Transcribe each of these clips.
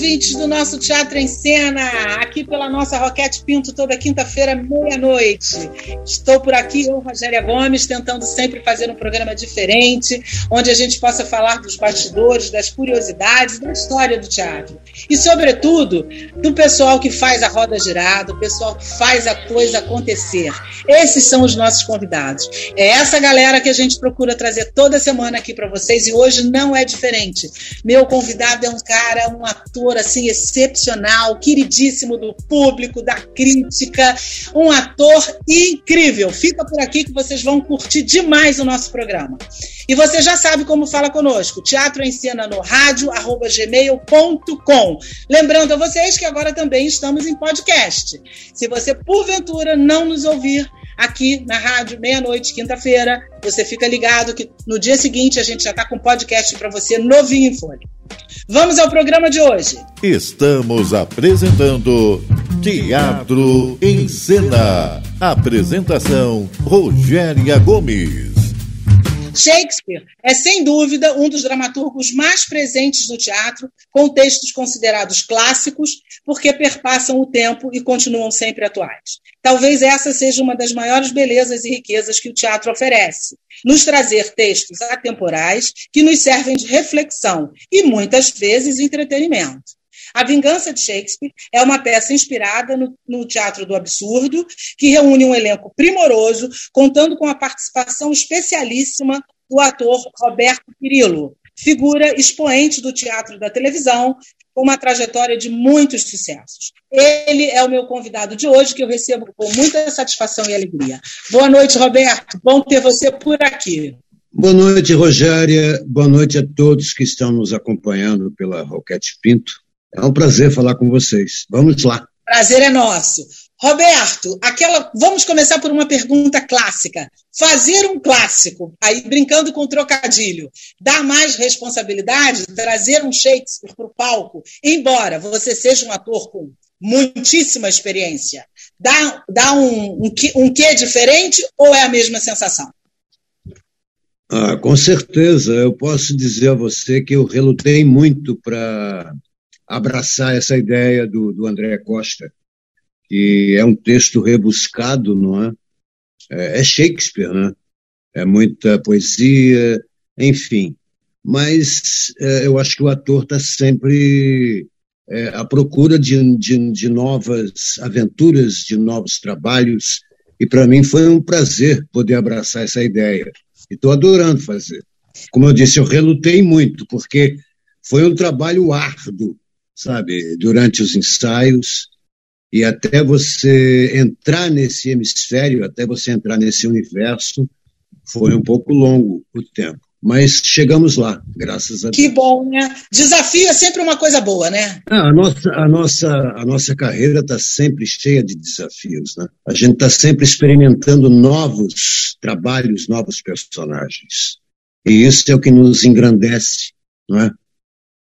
ouvintes do nosso Teatro em Cena, aqui pela nossa Roquete Pinto, toda quinta-feira, meia-noite. Estou por aqui, eu, Rogéria Gomes, tentando sempre fazer um programa diferente, onde a gente possa falar dos bastidores, das curiosidades, da história do teatro. E, sobretudo, do pessoal que faz a roda girar, do pessoal que faz a coisa acontecer. Esses são os nossos convidados. É essa galera que a gente procura trazer toda semana aqui para vocês e hoje não é diferente. Meu convidado é um cara um ator assim excepcional, queridíssimo do público, da crítica, um ator incrível. Fica por aqui que vocês vão curtir demais o nosso programa. E você já sabe como fala conosco, teatro em cena no rádio, arroba gmail.com. Lembrando a vocês que agora também estamos em podcast. Se você, porventura, não nos ouvir aqui na rádio, meia-noite, quinta-feira, você fica ligado que no dia seguinte a gente já está com podcast para você novinho em folha. Vamos ao programa de hoje. Estamos apresentando Teatro em Cena. Apresentação Rogéria Gomes. Shakespeare é, sem dúvida, um dos dramaturgos mais presentes no teatro, com textos considerados clássicos, porque perpassam o tempo e continuam sempre atuais. Talvez essa seja uma das maiores belezas e riquezas que o teatro oferece, nos trazer textos atemporais que nos servem de reflexão e, muitas vezes, entretenimento. A Vingança de Shakespeare é uma peça inspirada no, no, Teatro do Absurdo, que reúne um elenco primoroso, contando com a participação especialíssima do ator Roberto Pirillo, figura expoente do teatro da televisão, com uma trajetória de muitos sucessos. Ele é o meu convidado de hoje, que eu recebo com muita satisfação e alegria. Boa noite, Roberto. Bom ter você por aqui. Boa noite, Rogéria. Boa noite a todos que estão nos acompanhando pela Roquete Pinto. É um prazer falar com vocês. Vamos lá. Prazer é nosso. Roberto, aquela, vamos começar por uma pergunta clássica. Fazer um clássico, aí brincando com o trocadilho, dá mais responsabilidade, trazer um Shakespeare para o palco, embora você seja um ator com muitíssima experiência, dá, dá um, um, um quê diferente ou é a mesma sensação? Ah, com certeza, eu posso dizer a você que eu relutei muito para abraçar essa ideia do, do André Costa, que é um texto rebuscado, não é? É, é Shakespeare, né? É muita poesia, enfim. Mas é, eu acho que o ator está sempre é, à procura de, de, de novas aventuras, de novos trabalhos, e para mim foi um prazer poder abraçar essa ideia. E estou adorando fazer. Como eu disse, eu relutei muito, porque foi um trabalho árduo sabe, durante os ensaios, e até você entrar nesse hemisfério, até você entrar nesse universo, foi um pouco longo o tempo. Mas chegamos lá, graças a Deus. Que bom, né? Desafio é sempre uma coisa boa, né? Ah, a, nossa, a, nossa, a nossa carreira está sempre cheia de desafios, né? A gente está sempre experimentando novos trabalhos, novos personagens. E isso é o que nos engrandece, não é?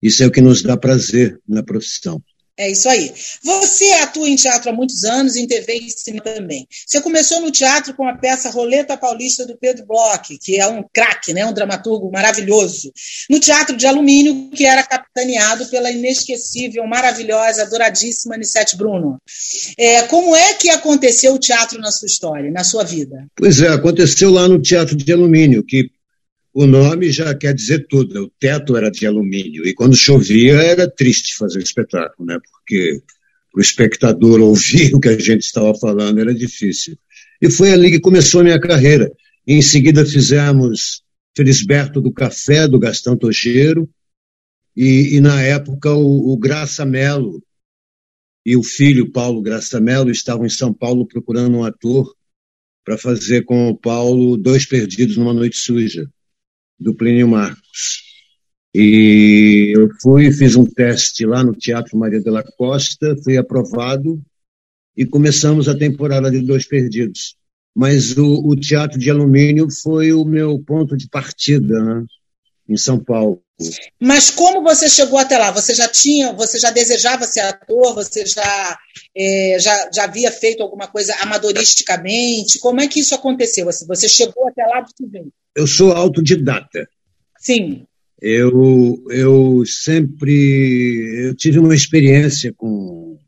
Isso é o que nos dá prazer na profissão. É isso aí. Você atua em teatro há muitos anos, em TV e cinema também. Você começou no teatro com a peça Roleta Paulista do Pedro Bloch, que é um craque, né? um dramaturgo maravilhoso. No teatro de alumínio, que era capitaneado pela inesquecível, maravilhosa, adoradíssima Anissete Bruno. É, como é que aconteceu o teatro na sua história, na sua vida? Pois é, aconteceu lá no Teatro de Alumínio, que o nome já quer dizer tudo. O teto era de alumínio e quando chovia era triste fazer o espetáculo, né? Porque o espectador ouvir o que a gente estava falando era difícil. E foi ali que começou a minha carreira. E em seguida fizemos Felisberto do Café, do Gastão Tojeiro, e, e na época o, o Graça Mello e o filho Paulo Graça Mello estavam em São Paulo procurando um ator para fazer com o Paulo Dois Perdidos numa Noite Suja do Plínio Marcos. E eu fui, fiz um teste lá no Teatro Maria de la Costa, fui aprovado e começamos a temporada de Dois Perdidos. mas o, o teatro de alumínio foi o meu ponto de partida, né? Em São Paulo. Mas como você chegou até lá? Você já tinha, você já desejava ser ator? Você já, é, já, já havia feito alguma coisa amadoristicamente? Como é que isso aconteceu? Você chegou até lá de que Eu sou autodidata. Sim. Eu, eu sempre eu tive uma experiência com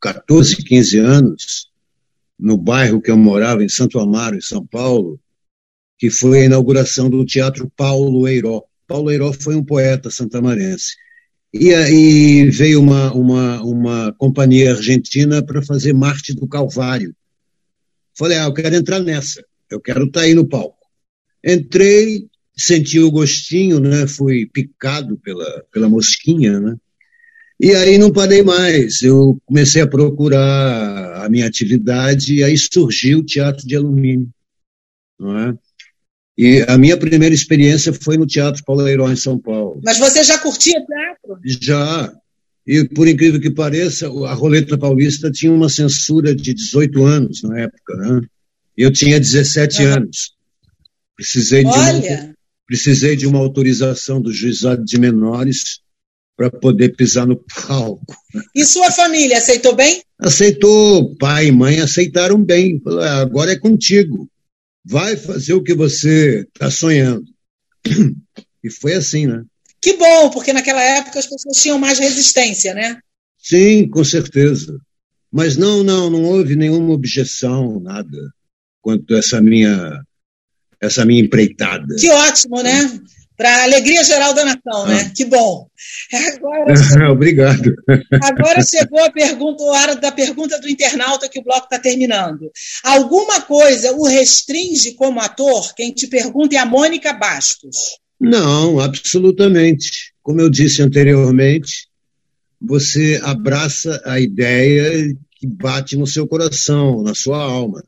14, 15 anos no bairro que eu morava, em Santo Amaro, em São Paulo, que foi a inauguração do Teatro Paulo Eiró. Paulo Eiró foi um poeta santamarense. E aí veio uma, uma, uma companhia argentina para fazer Marte do Calvário. Falei, ah, eu quero entrar nessa, eu quero estar tá aí no palco. Entrei, senti o gostinho, né? Fui picado pela, pela mosquinha, né? E aí não parei mais. Eu comecei a procurar a minha atividade e aí surgiu o teatro de alumínio, não é? E a minha primeira experiência foi no Teatro Paulo Herói, em São Paulo. Mas você já curtia teatro? Já. E, por incrível que pareça, a Roleta Paulista tinha uma censura de 18 anos na época, né? Eu tinha 17 uhum. anos. Precisei de, uma, precisei de uma autorização do juizado de menores para poder pisar no palco. E sua família aceitou bem? Aceitou. Pai e mãe aceitaram bem. Ah, agora é contigo vai fazer o que você está sonhando. E foi assim, né? Que bom, porque naquela época as pessoas tinham mais resistência, né? Sim, com certeza. Mas não, não, não houve nenhuma objeção, nada, quanto a essa minha, essa minha empreitada. Que ótimo, né? Para a alegria geral da nação, né? Ah. Que bom. Agora, Obrigado. Agora chegou a pergunta, a hora da pergunta do internauta que o bloco está terminando. Alguma coisa o restringe como ator? Quem te pergunta é a Mônica Bastos. Não, absolutamente. Como eu disse anteriormente, você abraça a ideia que bate no seu coração, na sua alma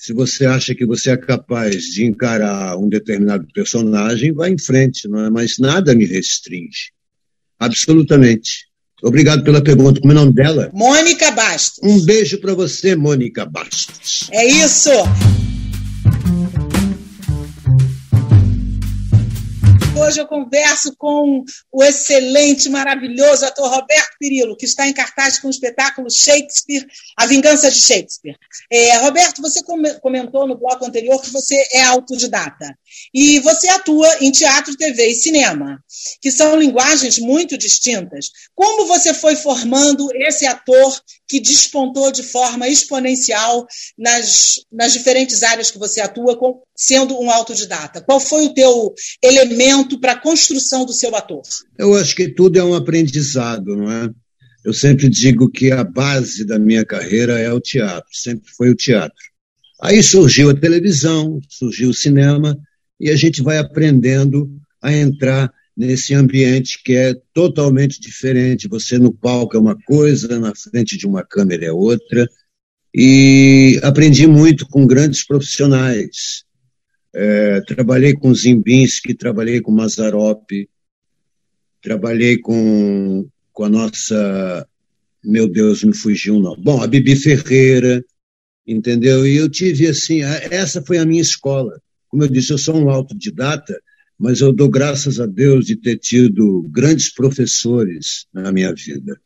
se você acha que você é capaz de encarar um determinado personagem, vá em frente, não é? mas nada me restringe. Absolutamente. Obrigado pela pergunta. Como é o nome dela? Mônica Bastos. Um beijo para você, Mônica Bastos. É isso. Hoje eu converso com o excelente, maravilhoso ator Roberto Pirillo, que está em cartaz com o espetáculo Shakespeare, A Vingança de Shakespeare. É, Roberto, você comentou no bloco anterior que você é autodidata. E você atua em teatro, TV e cinema, que são linguagens muito distintas. Como você foi formando esse ator que despontou de forma exponencial nas, nas diferentes áreas que você atua, com, sendo um autodidata? Qual foi o teu elemento para a construção do seu ator? Eu acho que tudo é um aprendizado, não é? Eu sempre digo que a base da minha carreira é o teatro, sempre foi o teatro. Aí surgiu a televisão, surgiu o cinema, e a gente vai aprendendo a entrar nesse ambiente que é totalmente diferente. Você no palco é uma coisa, na frente de uma câmera é outra. E aprendi muito com grandes profissionais. É, trabalhei com Zimbinski, trabalhei com Mazarop, trabalhei com, com a nossa. Meu Deus, me fugiu não. Bom, a Bibi Ferreira, entendeu? E eu tive assim, essa foi a minha escola. Como eu disse, eu sou um autodidata, mas eu dou graças a Deus de ter tido grandes professores na minha vida.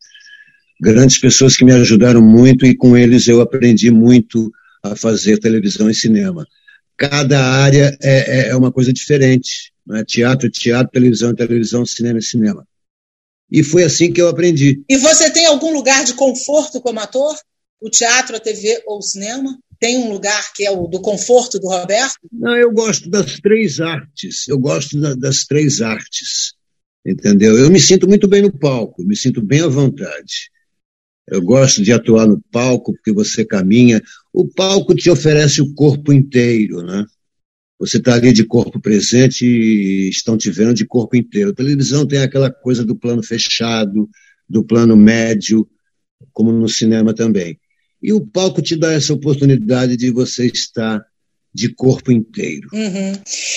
Grandes pessoas que me ajudaram muito e com eles eu aprendi muito a fazer televisão e cinema. Cada área é, é, é uma coisa diferente. Né? Teatro teatro, televisão televisão, cinema cinema. E foi assim que eu aprendi. E você tem algum lugar de conforto como ator? O teatro, a TV ou o cinema? tem um lugar que é o do conforto do Roberto? Não, eu gosto das três artes. Eu gosto da, das três artes. Entendeu? Eu me sinto muito bem no palco, me sinto bem à vontade. Eu gosto de atuar no palco porque você caminha. O palco te oferece o corpo inteiro, né? Você está ali de corpo presente e estão te vendo de corpo inteiro. A televisão tem aquela coisa do plano fechado, do plano médio, como no cinema também. E o palco te dá essa oportunidade de você estar de corpo inteiro. Uhum.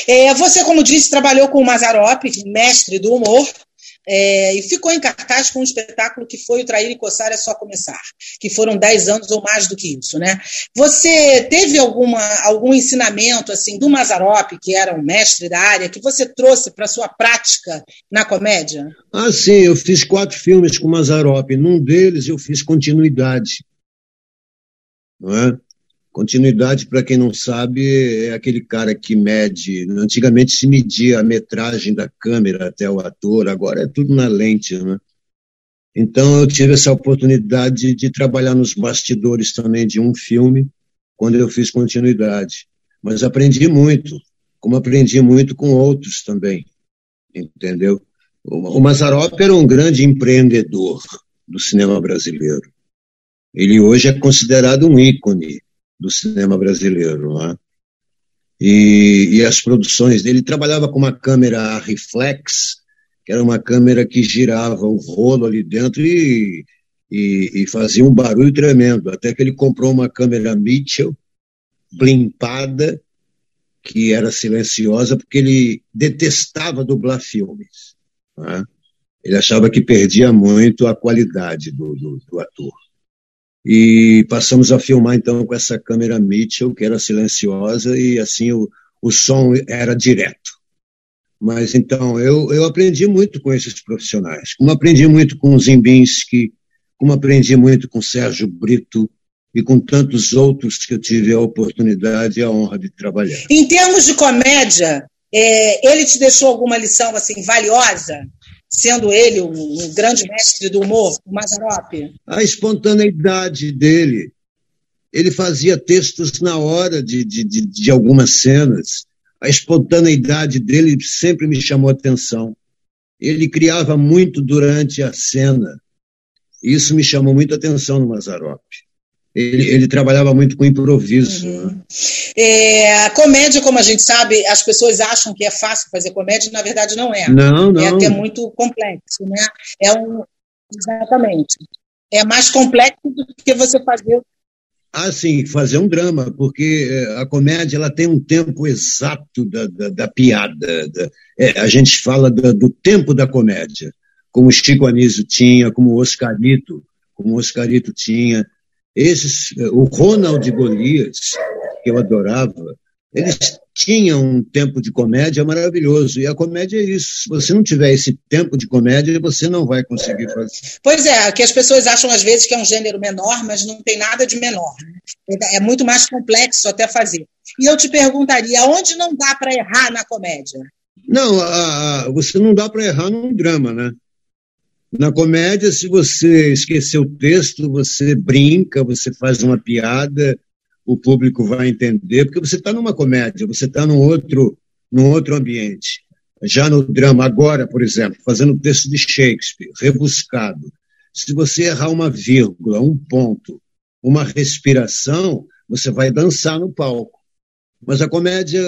É, você, como disse, trabalhou com o Mazarop, mestre do humor, é, e ficou em cartaz com um espetáculo que foi o Trair e Coçar é Só Começar, que foram dez anos ou mais do que isso. Né? Você teve alguma, algum ensinamento assim do Mazarop, que era um mestre da área, que você trouxe para a sua prática na comédia? Ah, sim, eu fiz quatro filmes com o Mazarop. Num deles eu fiz continuidade. Não é? Continuidade, para quem não sabe, é aquele cara que mede. Antigamente se media a metragem da câmera até o ator, agora é tudo na lente, né? Então eu tive essa oportunidade de trabalhar nos bastidores também de um filme, quando eu fiz continuidade. Mas aprendi muito, como aprendi muito com outros também, entendeu? O Mazarop era um grande empreendedor do cinema brasileiro. Ele hoje é considerado um ícone do cinema brasileiro. É? E, e, as produções dele, ele trabalhava com uma câmera reflex, que era uma câmera que girava o rolo ali dentro e, e, e fazia um barulho tremendo, até que ele comprou uma câmera Mitchell, blimpada, que era silenciosa, porque ele detestava dublar filmes. É? Ele achava que perdia muito a qualidade do, do, do ator. E passamos a filmar então com essa câmera Mitchell, que era silenciosa, e assim o, o som era direto. Mas então eu, eu aprendi muito com esses profissionais, como aprendi muito com Zimbinski, como aprendi muito com Sérgio Brito e com tantos outros que eu tive a oportunidade e a honra de trabalhar. Em termos de comédia, é, ele te deixou alguma lição assim valiosa? Sendo ele um, grande mestre do humor, o Mazarop? A espontaneidade dele. Ele fazia textos na hora de, de, de, de algumas cenas. A espontaneidade dele sempre me chamou atenção. Ele criava muito durante a cena. Isso me chamou muito a atenção no Mazarop ele, ele trabalhava muito com improviso. Uhum. É, a comédia, como a gente sabe, as pessoas acham que é fácil fazer comédia, na verdade não é. Não, não. É até muito complexo, né? É um, exatamente. É mais complexo do que você fazer ah, sim, fazer um drama, porque é, a comédia ela tem um tempo exato da, da, da piada. Da, é, a gente fala da, do tempo da comédia, como o Chico Anísio tinha, como o Oscarito, como o Oscarito tinha. Esses, o Ronald Golias, que eu adorava, eles tinham um tempo de comédia maravilhoso. E a comédia é isso. Se você não tiver esse tempo de comédia, você não vai conseguir fazer. Pois é, que as pessoas acham às vezes que é um gênero menor, mas não tem nada de menor. É muito mais complexo até fazer. E eu te perguntaria, onde não dá para errar na comédia? Não, a, a, você não dá para errar num drama, né? Na comédia, se você esquecer o texto, você brinca, você faz uma piada, o público vai entender, porque você está numa comédia, você está num outro, num outro ambiente. Já no drama, agora, por exemplo, fazendo o texto de Shakespeare, rebuscado, se você errar uma vírgula, um ponto, uma respiração, você vai dançar no palco. Mas a comédia,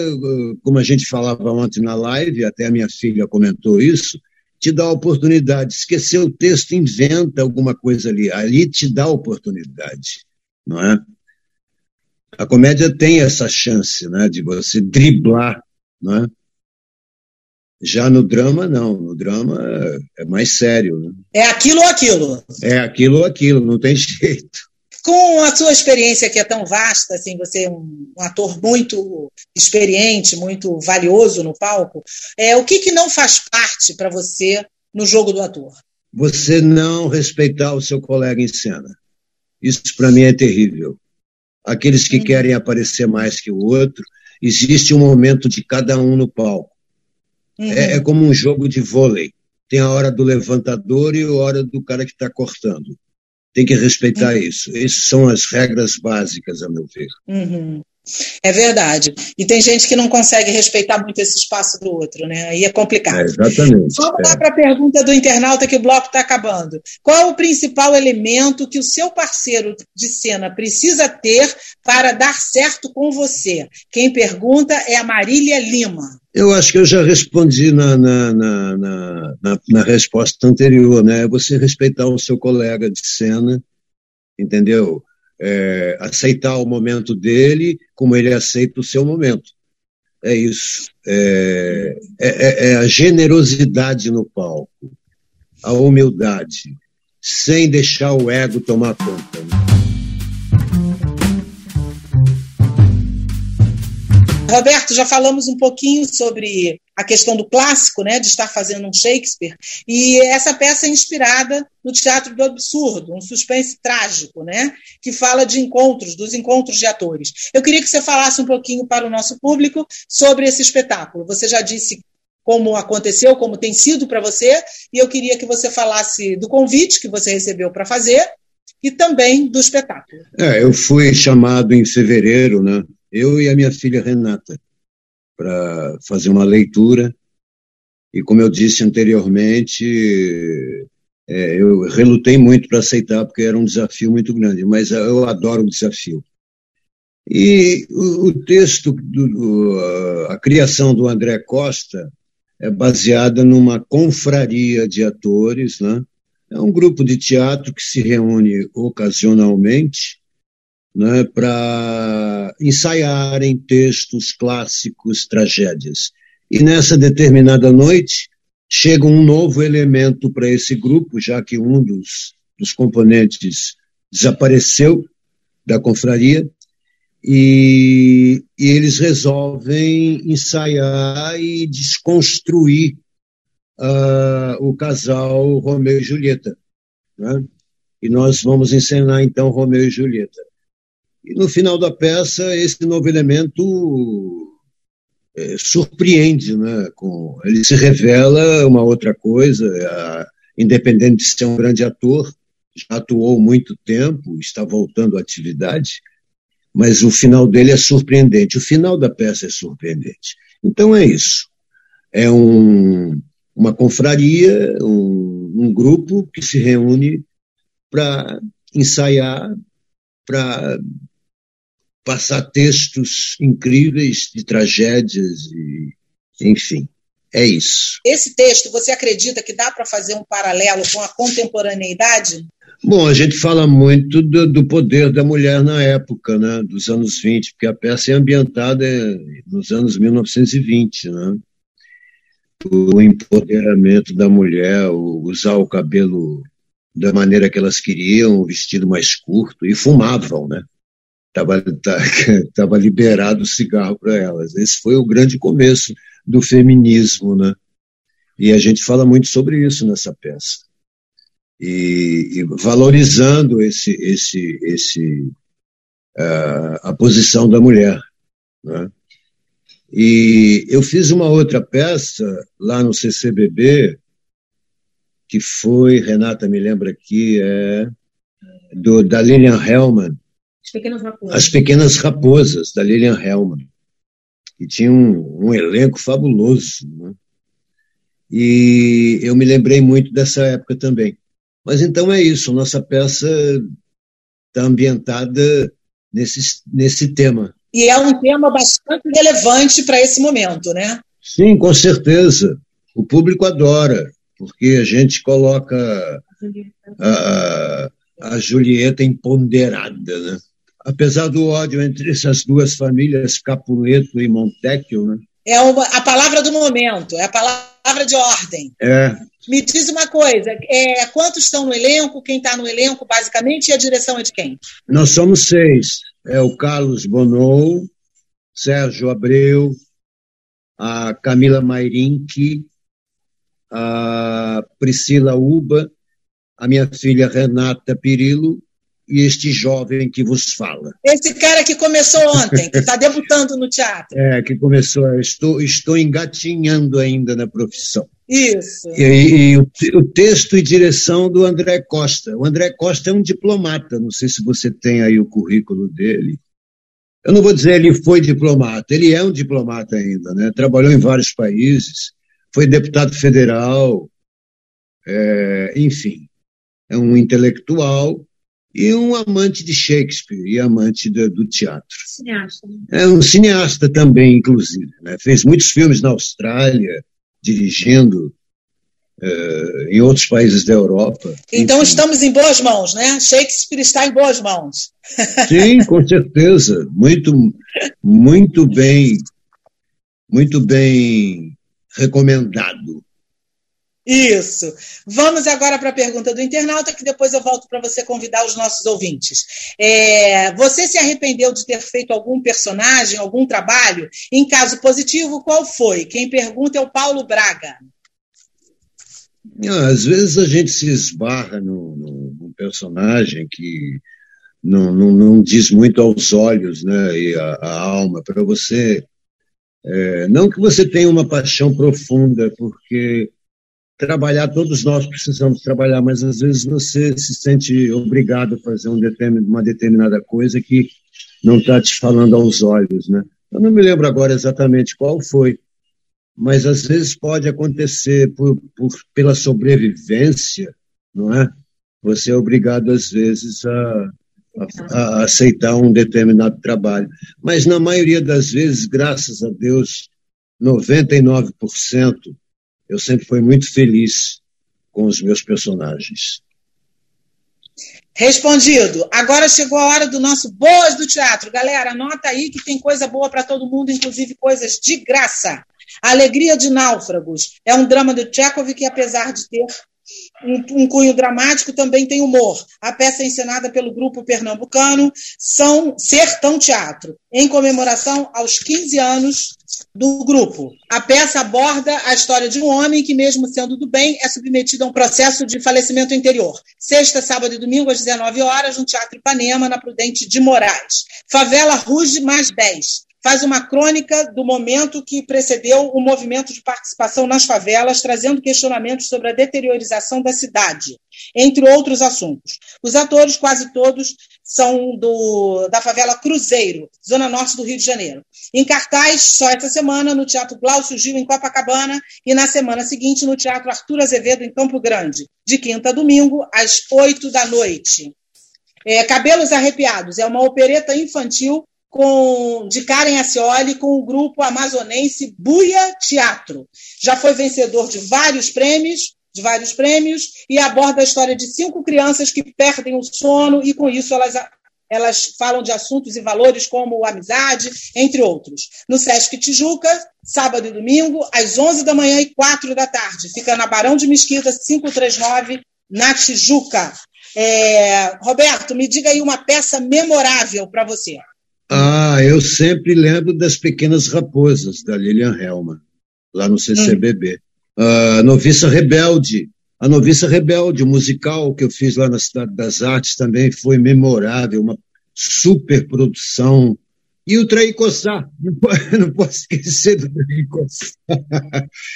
como a gente falava ontem na live, até a minha filha comentou isso, te dá a oportunidade. Esquecer o texto, inventa alguma coisa ali. Ali te dá a oportunidade, não é? A comédia tem essa chance, né, de você driblar, não é? Já no drama, não. No drama é mais sério. Né? É aquilo ou aquilo? É aquilo ou aquilo, não tem jeito. Com a sua experiência que é tão vasta, assim, você é um, um ator muito experiente, muito valioso no palco, é, o que, que não faz parte para você no jogo do ator? Você não respeitar o seu colega em cena. Isso para mim é terrível. Aqueles que uhum. querem aparecer mais que o outro, existe um momento de cada um no palco. Uhum. É, é como um jogo de vôlei. Tem a hora do levantador e a hora do cara que está cortando tem que respeitar uhum. isso. Essas são as regras básicas, a meu ver. Uhum. É verdade. E tem gente que não consegue respeitar muito esse espaço do outro, né? Aí é complicado. É, exatamente. Vamos lá é. para a pergunta do internauta que o bloco está acabando. Qual é o principal elemento que o seu parceiro de cena precisa ter para dar certo com você? Quem pergunta é a Marília Lima. Eu acho que eu já respondi na, na, na, na, na resposta anterior, né? Você respeitar o seu colega de cena, entendeu? É, aceitar o momento dele como ele aceita o seu momento. É isso. É, é, é, é a generosidade no palco. a humildade, sem deixar o ego tomar conta. Né? Roberto, já falamos um pouquinho sobre a questão do clássico, né, de estar fazendo um Shakespeare, e essa peça é inspirada no teatro do absurdo, um suspense trágico, né, que fala de encontros, dos encontros de atores. Eu queria que você falasse um pouquinho para o nosso público sobre esse espetáculo. Você já disse como aconteceu, como tem sido para você, e eu queria que você falasse do convite que você recebeu para fazer e também do espetáculo. É, eu fui chamado em fevereiro, né, eu e a minha filha Renata, para fazer uma leitura. E como eu disse anteriormente, é, eu relutei muito para aceitar, porque era um desafio muito grande, mas eu adoro o desafio. E o, o texto, do, do, a criação do André Costa é baseada numa confraria de atores, né? É um grupo de teatro que se reúne ocasionalmente né, para ensaiarem textos clássicos, tragédias. E nessa determinada noite, chega um novo elemento para esse grupo, já que um dos, dos componentes desapareceu da confraria, e, e, eles resolvem ensaiar e desconstruir uh, o casal Romeu e Julieta. Né? E nós vamos encenar então Romeu e Julieta. E no final da peça, esse novo elemento é, surpreende, né? Com, ele se revela uma outra coisa, a, independente de ser um grande ator, já atuou muito tempo, está voltando à atividade, mas o final dele é surpreendente, o final da peça é surpreendente. Então é isso. É um, uma confraria, um, um grupo que se reúne para ensaiar, para passar textos incríveis de tragédias e enfim. É isso. Esse texto, você acredita que dá para fazer um paralelo com a contemporaneidade? Bom, a gente fala muito do, do, poder da mulher na época, né, dos anos 20, porque a peça é ambientada nos anos 1920, né? O empoderamento da mulher, o usar o cabelo da maneira que elas queriam, o vestido mais curto, e fumavam, né? Estava tava liberado o cigarro para elas. Esse foi o grande começo do feminismo, né? E a gente fala muito sobre isso nessa peça. E, e valorizando esse, esse, esse, uh, a posição da mulher. Né? E eu fiz uma outra peça lá no CCBB, que foi, Renata me lembra aqui, é do, da Lilian Hellman, as Pequenas Raposas. As Pequenas Raposas, da Lilian Hellman. E tinha um, um elenco fabuloso. Né? E eu me lembrei muito dessa época também. Mas então é isso, nossa peça está ambientada nesse, nesse tema. E é um tema bastante relevante para esse momento, né? Sim, com certeza. O público adora, porque a gente coloca a, a, a Julieta empoderada, né? Apesar do ódio entre essas duas famílias, Capuleto e Montecchio, né? É uma, a palavra do momento, é a palavra de ordem. É. Me diz uma coisa, é, quantos estão no elenco, quem está no elenco, basicamente, e a direção é de quem? Nós somos seis. É o Carlos Bonou, Sérgio Abreu, a Camila Mairink, a Priscila Uba, a minha filha Renata Pirillo este jovem que vos fala. Esse cara que começou ontem, que está debutando no teatro. É, que começou, estou, estou engatinhando ainda na profissão. Isso. E, e o, o, texto e direção do André Costa. O André Costa é um diplomata, não sei se você tem aí o currículo dele. Eu não vou dizer ele foi diplomata, ele é um diplomata ainda, né? Trabalhou em vários países, foi deputado federal, é, enfim, é um intelectual e um amante de Shakespeare e amante do, do teatro. Cineasta. Né? É um cineasta também, inclusive. Né? Fez muitos filmes na Austrália, dirigindo uh, em outros países da Europa. Então Enfim. estamos em boas mãos, né? Shakespeare está em boas mãos. Sim, com certeza. Muito, muito bem, muito bem recomendado. Isso. Vamos agora para a pergunta do internauta, que depois eu volto para você convidar os nossos ouvintes. É, você se arrependeu de ter feito algum personagem, algum trabalho? Em caso positivo, qual foi? Quem pergunta é o Paulo Braga. Às vezes a gente se esbarra num, personagem que não, não, não, diz muito aos olhos né, e a alma para você. É, não que você tenha uma paixão profunda, porque trabalhar, todos nós precisamos trabalhar, mas às vezes você se sente obrigado a fazer um uma determinada coisa que não está te falando aos olhos, né? Eu não me lembro agora exatamente qual foi, mas às vezes pode acontecer por, por pela sobrevivência, não é? Você é obrigado às vezes a, a, a aceitar um determinado trabalho, mas na maioria das vezes, graças a Deus, 99% eu sempre fui muito feliz com os meus personagens. Respondido. Agora chegou a hora do nosso Boas do Teatro. Galera, anota aí que tem coisa boa para todo mundo, inclusive coisas de graça. A Alegria de Náufragos é um drama do Tchekov que, apesar de ter um, um, cunho dramático, também tem humor. A peça é encenada pelo grupo pernambucano São Sertão Teatro, em comemoração aos 15 anos do grupo. A peça aborda a história de um homem que, mesmo sendo do bem, é submetido a um processo de falecimento interior. Sexta, sábado e domingo, às 19 horas, no Teatro Ipanema, na Prudente de Moraes. Favela Ruge mais 10 faz uma crônica do momento que precedeu o movimento de participação nas favelas, trazendo questionamentos sobre a deteriorização da cidade, entre outros assuntos. Os atores, quase todos, são do, da favela Cruzeiro, zona norte do Rio de Janeiro. Em cartaz, só essa semana, no Teatro Glaucio Gil, em Copacabana, e na semana seguinte, no Teatro Arthur Azevedo, em Campo Grande, de quinta a domingo, às oito da noite. É, Cabelos Arrepiados é uma opereta infantil com, de Karen Ascioli com o grupo amazonense Buia Teatro. Já foi vencedor de vários prêmios, de vários prêmios e aborda a história de cinco crianças que perdem o sono e com isso elas elas falam de assuntos e valores como amizade, entre outros. No Sesc Tijuca, sábado e domingo, às 11 da manhã e 4 da tarde. Fica na Barão de Mesquita, 539, na Tijuca. É... Roberto, me diga aí uma peça memorável para você. Ah, eu sempre lembro das Pequenas Raposas, da Lilian Helman, lá no CCBB. Hum. Uh, Noviça Rebelde. A Noviça Rebelde, o musical que eu fiz lá na Cidade das Artes também foi memorável, uma super produção e o Traicossá, não posso esquecer do Traicossá.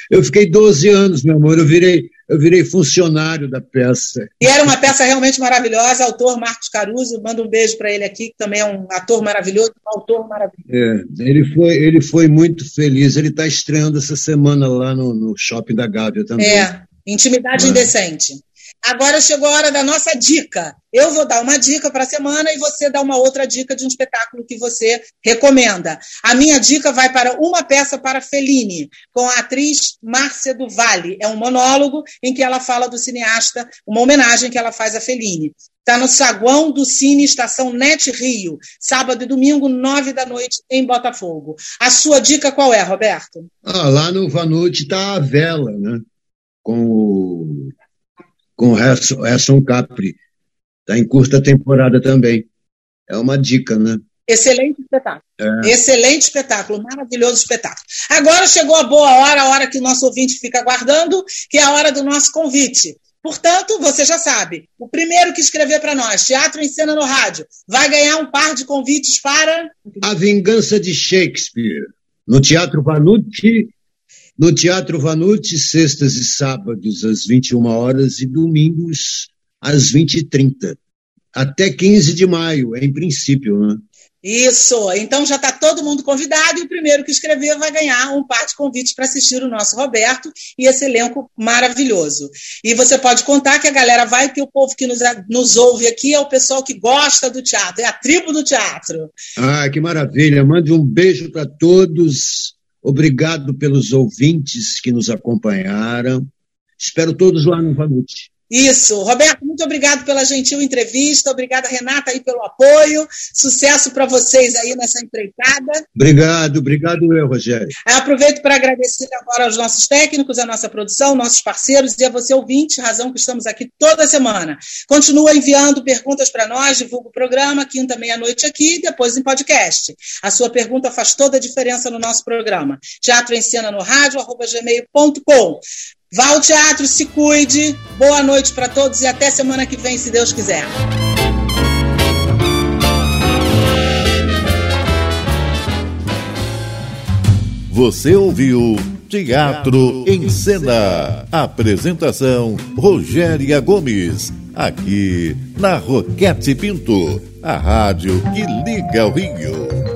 Eu fiquei 12 anos, meu amor, eu virei, eu virei funcionário da peça. E era uma peça realmente maravilhosa, autor Marcos Caruso, manda um beijo para ele aqui, que também é um ator maravilhoso, um autor maravilhoso. É, ele, foi, ele foi muito feliz, ele está estreando essa semana lá no, no Shopping da Gávea também. É, Intimidade ah. Indecente. Agora chegou a hora da nossa dica. Eu vou dar uma dica para a semana e você dá uma outra dica de um espetáculo que você recomenda. A minha dica vai para uma peça para Fellini, com a atriz Márcia do Vale. É um monólogo em que ela fala do cineasta, uma homenagem que ela faz a Fellini. Está no saguão do Cine Estação Net Rio, sábado e domingo, nove da noite, em Botafogo. A sua dica qual é, Roberto? Ah, lá no Vanucci está a vela, né? Com o com o Harrison Capri. Está em curta temporada também. É uma dica, né? Excelente espetáculo. É. Excelente espetáculo, maravilhoso espetáculo. Agora chegou a boa hora, a hora que o nosso ouvinte fica aguardando, que é a hora do nosso convite. Portanto, você já sabe, o primeiro que escrever para nós, Teatro em Cena no Rádio, vai ganhar um par de convites para. A Vingança de Shakespeare, no Teatro Vanucci, no Teatro Vanucci, sextas e sábados às 21 horas e domingos às 20h30. Até 15 de maio, em princípio, né? Isso, então já está todo mundo convidado e o primeiro que escrever vai ganhar um par de convites para assistir o nosso Roberto e esse elenco maravilhoso. E você pode contar que a galera vai, que o povo que nos, nos ouve aqui é o pessoal que gosta do teatro, é a tribo do teatro. Ah, que maravilha! Mande um beijo para todos Obrigado pelos ouvintes que nos acompanharam. Espero todos lá no Vanucci. Isso. Roberto, muito obrigado pela gentil entrevista. Obrigada, Renata, aí pelo apoio. Sucesso para vocês aí nessa empreitada. Obrigado, obrigado eu, Rogério. aproveito para agradecer agora aos nossos técnicos, a nossa produção, nossos parceiros e a você, ouvinte, razão que estamos aqui toda semana. Continua enviando perguntas para nós, divulga o programa, quinta, meia-noite aqui depois em podcast. A sua pergunta faz toda a diferença no nosso programa. Teatro em Cena no rádio, arroba gmail.com. Vá ao teatro, se cuide. Boa noite para todos e até semana que vem, se Deus quiser. Você ouviu Teatro em Cena. Apresentação Rogéria Gomes. Aqui na Roquete Pinto, a rádio que liga o Rio.